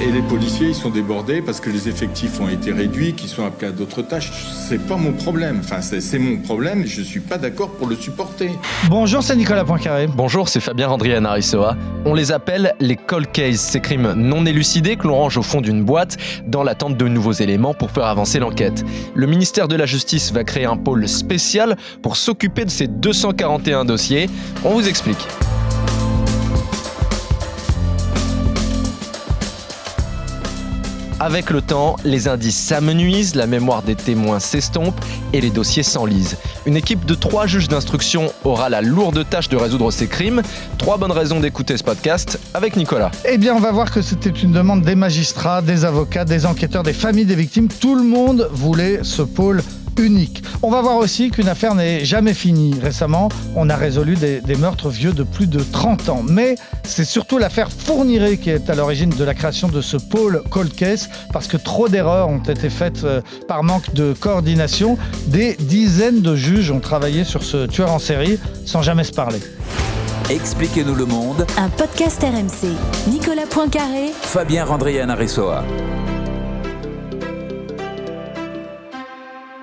Et les policiers, ils sont débordés parce que les effectifs ont été réduits, qu'ils sont appelés à d'autres tâches. C'est pas mon problème. Enfin, c'est mon problème et je suis pas d'accord pour le supporter. Bonjour, c'est Nicolas Poincaré. Bonjour, c'est Fabien Randrian Arissoa. On les appelle les cold cases, ces crimes non élucidés que l'on range au fond d'une boîte dans l'attente de nouveaux éléments pour faire avancer l'enquête. Le ministère de la Justice va créer un pôle spécial pour s'occuper de ces 241 dossiers. On vous explique. Avec le temps, les indices s'amenuisent, la mémoire des témoins s'estompe et les dossiers s'enlisent. Une équipe de trois juges d'instruction aura la lourde tâche de résoudre ces crimes. Trois bonnes raisons d'écouter ce podcast avec Nicolas. Eh bien, on va voir que c'était une demande des magistrats, des avocats, des enquêteurs, des familles des victimes. Tout le monde voulait ce pôle unique. On va voir aussi qu'une affaire n'est jamais finie. Récemment, on a résolu des, meurtres vieux de plus de 30 ans. Mais c'est surtout l'affaire Fourniret qui est à l'origine de la création de ce pôle cold case parce que trop d'erreurs ont été faites euh, par manque de coordination. Des dizaines de juges ont travaillé sur ce tueur en série sans jamais se parler. Expliquez-nous le monde. Un podcast RMC. Nicolas Poincaré. Fabien Randrian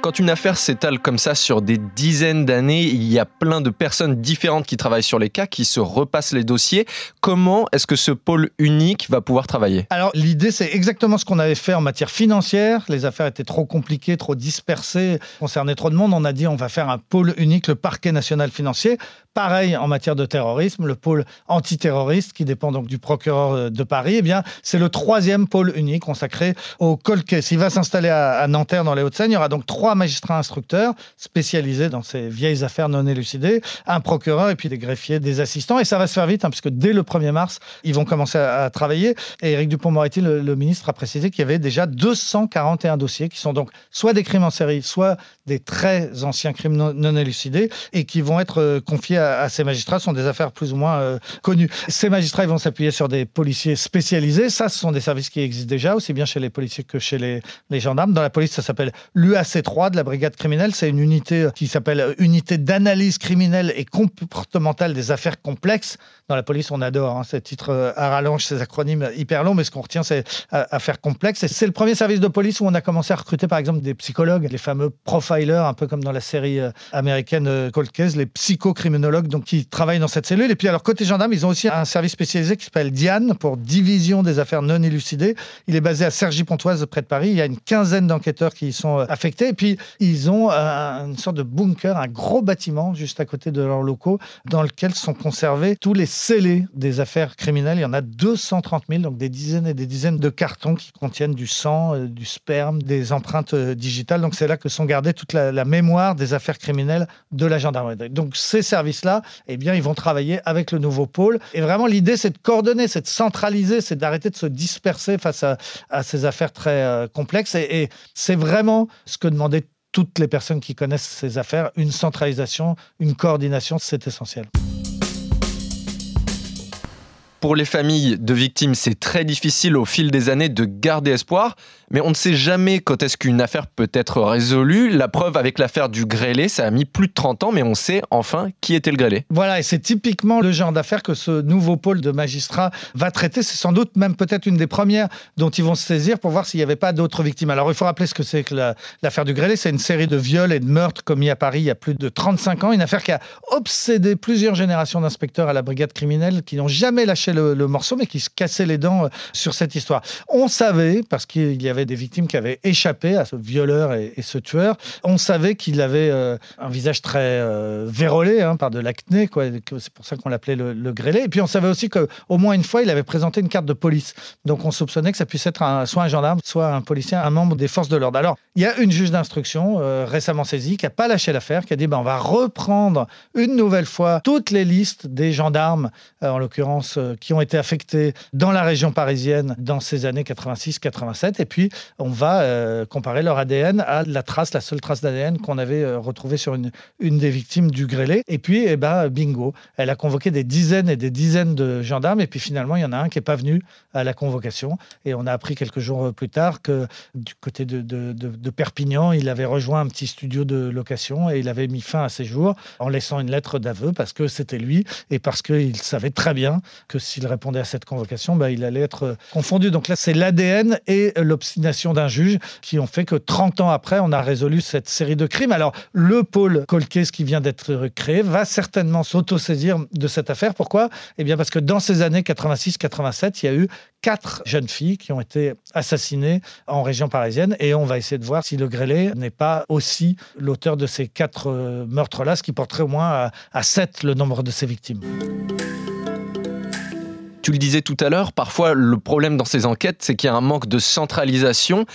Quand une affaire s'étale comme ça sur des dizaines d'années, il y a plein de personnes différentes qui travaillent sur les cas, qui se repassent les dossiers. Comment est-ce que ce pôle unique va pouvoir travailler? Alors l'idée, c'est exactement ce qu'on avait fait en matière financière. Les affaires étaient trop compliquées, trop dispersées, concernaient trop de monde. On a dit on va faire un pôle unique, le parquet national financier. Pareil en matière de terrorisme, le pôle antiterroriste qui dépend donc du procureur de Paris. Eh bien, c'est le troisième pôle unique consacré au case. Il va s'installer à Nanterre dans les Hauts-de-Seine. Il y aura donc trois magistrats instructeurs spécialisés dans ces vieilles affaires non élucidées, un procureur et puis des greffiers, des assistants. Et ça va se faire vite, hein, puisque dès le 1er mars, ils vont commencer à, travailler. Et Éric Dupont-Moretti, le, ministre, a précisé qu'il y avait déjà 241 dossiers qui sont donc soit des crimes en série, soit des très anciens crimes non, élucidés et qui vont être euh, confiés à, ces magistrats. Sont des affaires plus ou moins euh, connues. Ces magistrats ils vont s'appuyer sur des policiers spécialisés. Ça, ce sont des services qui existent déjà, aussi bien chez les policiers que chez les, gendarmes. Dans la police, ça s'appelle l'UAC3 de la brigade criminelle. C'est une unité qui s'appelle Unité d'analyse criminelle et comportementale des affaires complexes. Dans la police, on adore hein, ces titres euh, à rallonge, ces acronymes hyper longs, mais ce qu'on retient, c'est euh, affaires complexes. Et c'est le premier service de police où on a commencé à recruter, par exemple, des psychologues, les fameux profilers, un peu comme dans la série euh, américaine Cold Case, les psychocriminologues, donc qui travaillent dans cette cellule. Et puis, alors, côté gendarme, ils ont aussi un service spécialisé qui s'appelle Diane, pour Division des affaires non élucidées. Il est basé à Cergy-Pontoise, près de Paris. Il y a une quinzaine d'enquêteurs qui y sont affectés. Et puis, ils ont une sorte de bunker, un gros bâtiment juste à côté de leurs locaux, dans lequel sont conservés tous les scellés des affaires criminelles. Il y en a 230 000, donc des dizaines et des dizaines de cartons qui contiennent du sang, euh, du sperme, des empreintes euh, digitales. Donc c'est là que sont gardées toute la, mémoire des affaires criminelles de la gendarmerie. Donc ces services-là, eh bien, ils vont travailler avec le nouveau pôle. Et vraiment, l'idée, c'est de coordonner, c'est de centraliser, c'est d'arrêter de se disperser face à, ces affaires très euh, complexes. Et, et c'est vraiment ce que demandait toutes les personnes qui connaissent ces affaires, une centralisation, une coordination, c'est essentiel. Pour les familles de victimes, c'est très difficile au fil des années de garder espoir, mais on ne sait jamais quand est-ce qu'une affaire peut être résolue. La preuve avec l'affaire du grêlé, ça a mis plus de 30 ans, mais on sait enfin qui était le grêlé. Voilà, et c'est typiquement le genre d'affaire que ce nouveau pôle de magistrats va traiter. C'est sans doute même peut-être une des premières dont ils vont se saisir pour voir s'il n'y avait pas d'autres victimes. Alors il faut rappeler ce que c'est que l'affaire du grêlé. C'est une série de viols et de meurtres commis à Paris il y a plus de 35 ans. Une affaire qui a obsédé plusieurs générations d'inspecteurs à la brigade criminelle qui n'ont jamais lâché le, morceau, mais qui se cassaient les dents euh, sur cette histoire. On savait, parce qu'il y avait des victimes qui avaient échappé à ce violeur et, ce tueur, on savait qu'il avait euh, un visage très euh, vérolé hein, par de l'acné, c'est pour ça qu'on l'appelait le, le, grêlé. Et puis on savait aussi qu'au moins une fois, il avait présenté une carte de police. Donc on soupçonnait que ça puisse être soit un gendarme, soit un policier, un membre des forces de l'ordre. Alors, il y a une juge d'instruction récemment saisie qui n'a pas lâché l'affaire, qui a dit ben, on va reprendre une nouvelle fois toutes les listes des gendarmes, en l'occurrence, qui ont été affectés dans la région parisienne dans ces années 86-87. Et puis, on va euh, comparer leur ADN à la trace, la seule trace d'ADN qu'on avait euh, retrouvée sur une, une des victimes du grêlé. Et puis, eh ben, bingo, elle a convoqué des dizaines et des dizaines de gendarmes. Et puis, finalement, il y en a un qui n'est pas venu à la convocation. Et on a appris quelques jours plus tard que du côté de, de, Perpignan, il avait rejoint un petit studio de location et il avait mis fin à ses jours en laissant une lettre d'aveu parce que c'était lui et parce qu'il savait très bien que s'il répondait à cette convocation, bah, il allait être confondu. Donc là, c'est l'ADN et d'un juge qui ont fait que 30 ans après, on a résolu cette série de crimes. Alors, le pôle Colquet, qui vient d'être créé, va certainement s'autosaisir de cette affaire. Pourquoi? Eh bien, parce que dans ces années 86-87, il y a eu quatre jeunes filles qui ont été assassinées en région parisienne et on va essayer de voir si le grêlé n'est pas aussi l'auteur de ces quatre euh, meurtres-là, ce qui porterait au moins à, à 7 le nombre de ces victimes. Tu le disais tout à l'heure, parfois le problème dans ces enquêtes, c'est qu'il y a un manque de centralisation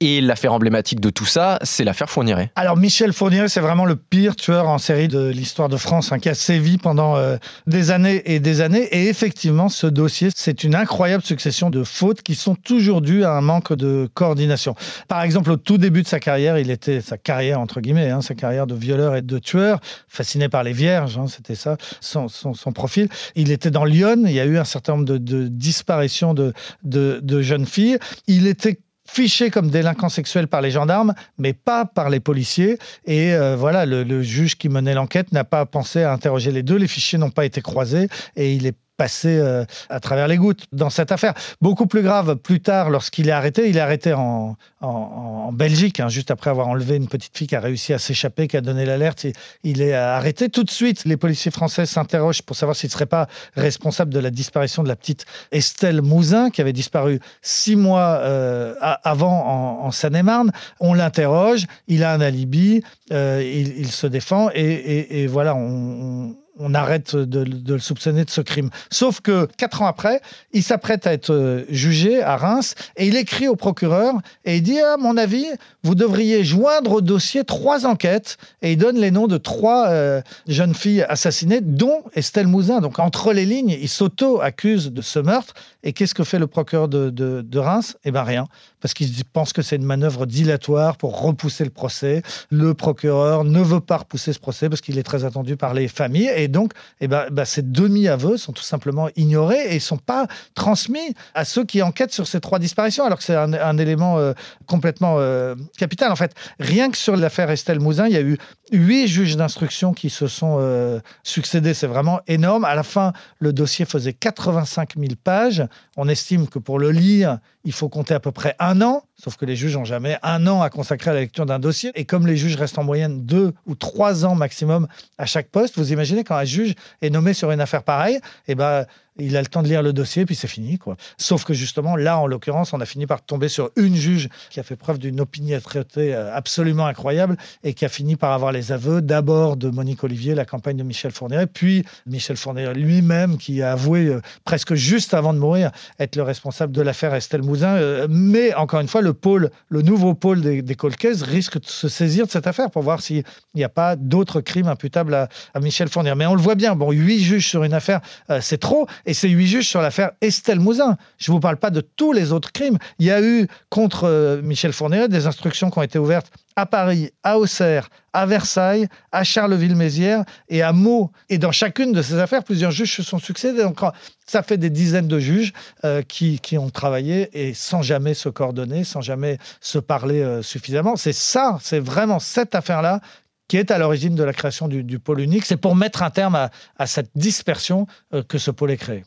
et l'affaire emblématique de tout ça, c'est l'affaire Fourniret. Alors Michel Fourniret, c'est vraiment le pire tueur en série de l'histoire de France, hein, qui a sévi pendant euh, des années et des années. Et effectivement, ce dossier, c'est une incroyable succession de fautes qui sont toujours dues à un manque de coordination. Par exemple, au tout début de sa carrière, il était sa carrière entre guillemets, hein, sa carrière de violeur et de tueur, fasciné par les vierges, hein, c'était ça son, son, profil. Il était dans Lyon. Il y a eu un certain nombre de, de disparitions de, de, de jeunes filles. Il était fiché comme délinquant sexuel par les gendarmes, mais pas par les policiers. Et euh, voilà, le, le, juge qui menait l'enquête n'a pas pensé à interroger les deux. Les fichiers n'ont pas été croisés et il est passé euh, à travers les gouttes dans cette affaire. Beaucoup plus grave, plus tard, lorsqu'il est arrêté, il est arrêté en, en, Belgique, hein, juste après avoir enlevé une petite fille qui a réussi à s'échapper, qui a donné l'alerte. Il est arrêté tout de suite. Les policiers français s'interrogent pour savoir s'il ne serait pas responsable de la disparition de la petite Estelle Mouzin, qui avait disparu six mois euh, avant en, en Seine-et-Marne. On l'interroge, il a un alibi, euh, il, se défend, et, voilà, on arrête de, le soupçonner de ce crime. Sauf que quatre ans après, il s'apprête à être euh, jugé à Reims et il écrit au procureur et il dit à mon avis, vous devriez joindre au dossier trois enquêtes et il donne les noms de trois euh, jeunes filles assassinées, dont Estelle Mouzin. Donc entre les lignes, il s'auto-accuse de ce meurtre. Et qu'est-ce que fait le procureur de, de, de Reims? Eh bien rien, parce qu'il pense que c'est une manœuvre dilatoire pour repousser le procès. Le procureur ne veut pas repousser ce procès parce qu'il est très attendu par les familles. Et donc, eh ben, ben, ces demi-aveux sont tout simplement ignorés et ne sont pas transmis à ceux qui enquêtent sur ces trois disparitions, alors que c'est un, un, élément euh, complètement euh, capital. En fait, rien que sur l'affaire Estelle Mouzin, il y a eu huit juges d'instruction qui se sont euh, succédés. C'est vraiment énorme. À la fin, le dossier faisait 85 000 pages. On estime que pour le lire, il faut compter à peu près un an, sauf que les juges n'ont jamais un an à consacrer à la lecture d'un dossier. Et comme les juges restent en moyenne deux ou trois ans maximum à chaque poste, vous imaginez quand un juge est nommé sur une affaire pareille, eh ben, il a le temps de lire le dossier, puis c'est fini. Quoi. Sauf que justement, là, en l'occurrence, on a fini par tomber sur une juge qui a fait preuve d'une opiniâtreté euh, absolument incroyable et qui a fini par avoir les aveux d'abord de Monique Olivier, la campagne de Michel Fourniret, puis Michel Fourniret lui-même qui a avoué euh, presque juste avant de mourir être le responsable de l'affaire Estelle Mouzin. Euh, mais encore une fois, le pôle, le nouveau pôle des, des risque de se saisir de cette affaire pour voir s'il n'y a pas d'autres crimes imputables à, Michel Fourniret. Mais on le voit bien, bon, huit juges sur une affaire, c'est trop. Et c'est huit juges sur l'affaire Estelle Mouzin. Je ne vous parle pas de tous les autres crimes. Il y a eu contre euh, Michel Fourniret des instructions qui ont été ouvertes à Paris, à Auxerre, à Versailles, à Charleville-Mézières et à Meaux. Et dans chacune de ces affaires, plusieurs juges se sont succédés. Donc, ça fait des dizaines de juges euh, qui, qui, ont travaillé et sans jamais se coordonner, sans jamais se parler euh, suffisamment. C'est ça, c'est vraiment cette affaire-là qui est à l'origine de la création du, pôle unique. C'est pour mettre un terme à, à cette dispersion euh, que ce pôle est créé.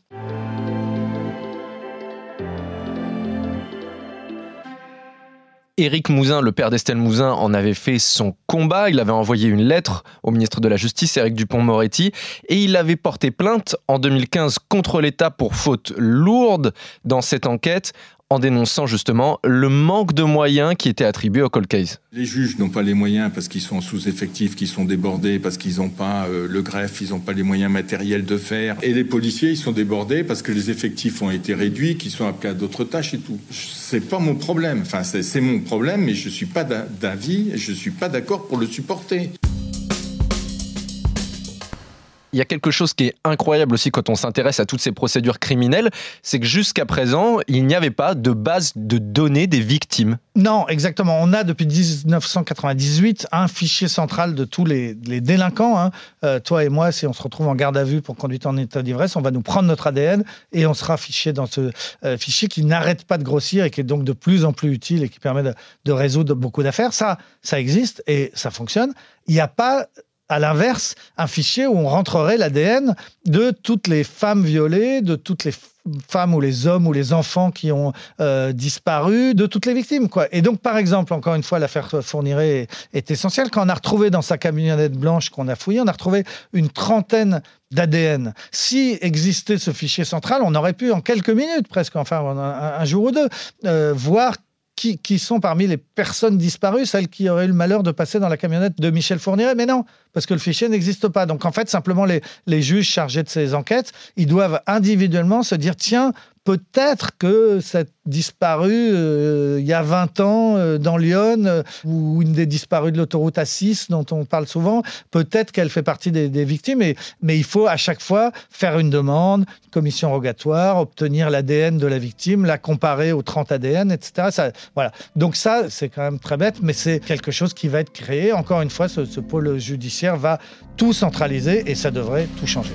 Éric Mouzin, le père d'Estelle Mouzin, en avait fait son combat. Il avait envoyé une lettre au ministre de la Justice, Éric Dupont-Moretti, et il avait porté plainte en 2015 contre l'État pour faute lourde dans cette enquête en dénonçant justement le manque de moyens qui étaient attribués au cold case. Les juges n'ont pas les moyens parce qu'ils sont sous-effectifs, qu'ils sont débordés, parce qu'ils n'ont pas euh, le greffe, ils n'ont pas les moyens matériels de faire. Et les policiers, ils sont débordés parce que les effectifs ont été réduits, qu'ils sont appelés à d'autres tâches et tout. C'est pas mon problème. Enfin, c'est mon problème, mais je suis pas d'avis, je suis pas d'accord pour le supporter il y a quelque chose qui est incroyable aussi quand on s'intéresse à toutes ces procédures criminelles, c'est que jusqu'à présent, il n'y avait pas de base de données des victimes. Non, exactement. On a depuis 1998 un fichier central de tous les, délinquants. Hein. Euh, toi et moi, si on se retrouve en garde à vue pour conduite en état d'ivresse, on va nous prendre notre ADN et on sera fiché dans ce euh, fichier qui n'arrête pas de grossir et qui est donc de plus en plus utile et qui permet de, de résoudre beaucoup d'affaires. Ça, ça existe et ça fonctionne. Il n'y a pas à l'inverse, un fichier où on rentrerait l'ADN de toutes les femmes violées, de toutes les femmes ou les hommes ou les enfants qui ont euh, disparu, de toutes les victimes. Quoi. Et donc, par exemple, encore une fois, l'affaire Fourniret est, essentielle. Quand on a retrouvé dans sa camionnette blanche qu'on a fouillée, on a retrouvé une trentaine d'ADN. Si existait ce fichier central, on aurait pu en quelques minutes, presque, enfin un, jour ou deux, euh, voir qui, sont parmi les personnes disparues, celles qui auraient eu le malheur de passer dans la camionnette de Michel Fourniret. Mais non, parce que le fichier n'existe pas. Donc en fait, simplement les, les juges chargés de ces enquêtes, ils doivent individuellement se dire, tiens, peut-être que cette disparue euh, il y a 20 ans euh, dans Lyon, euh, ou une des disparues de l'autoroute A6 dont on parle souvent, peut-être qu'elle fait partie des, victimes, mais il faut à chaque fois faire une demande, une commission rogatoire, obtenir l'ADN de la victime, la comparer aux 30 ADN, etc. Voilà. Donc ça, c'est quand même très bête, mais c'est quelque chose qui va être créé. Encore une fois, ce pôle judiciaire va tout centraliser et ça devrait tout changer.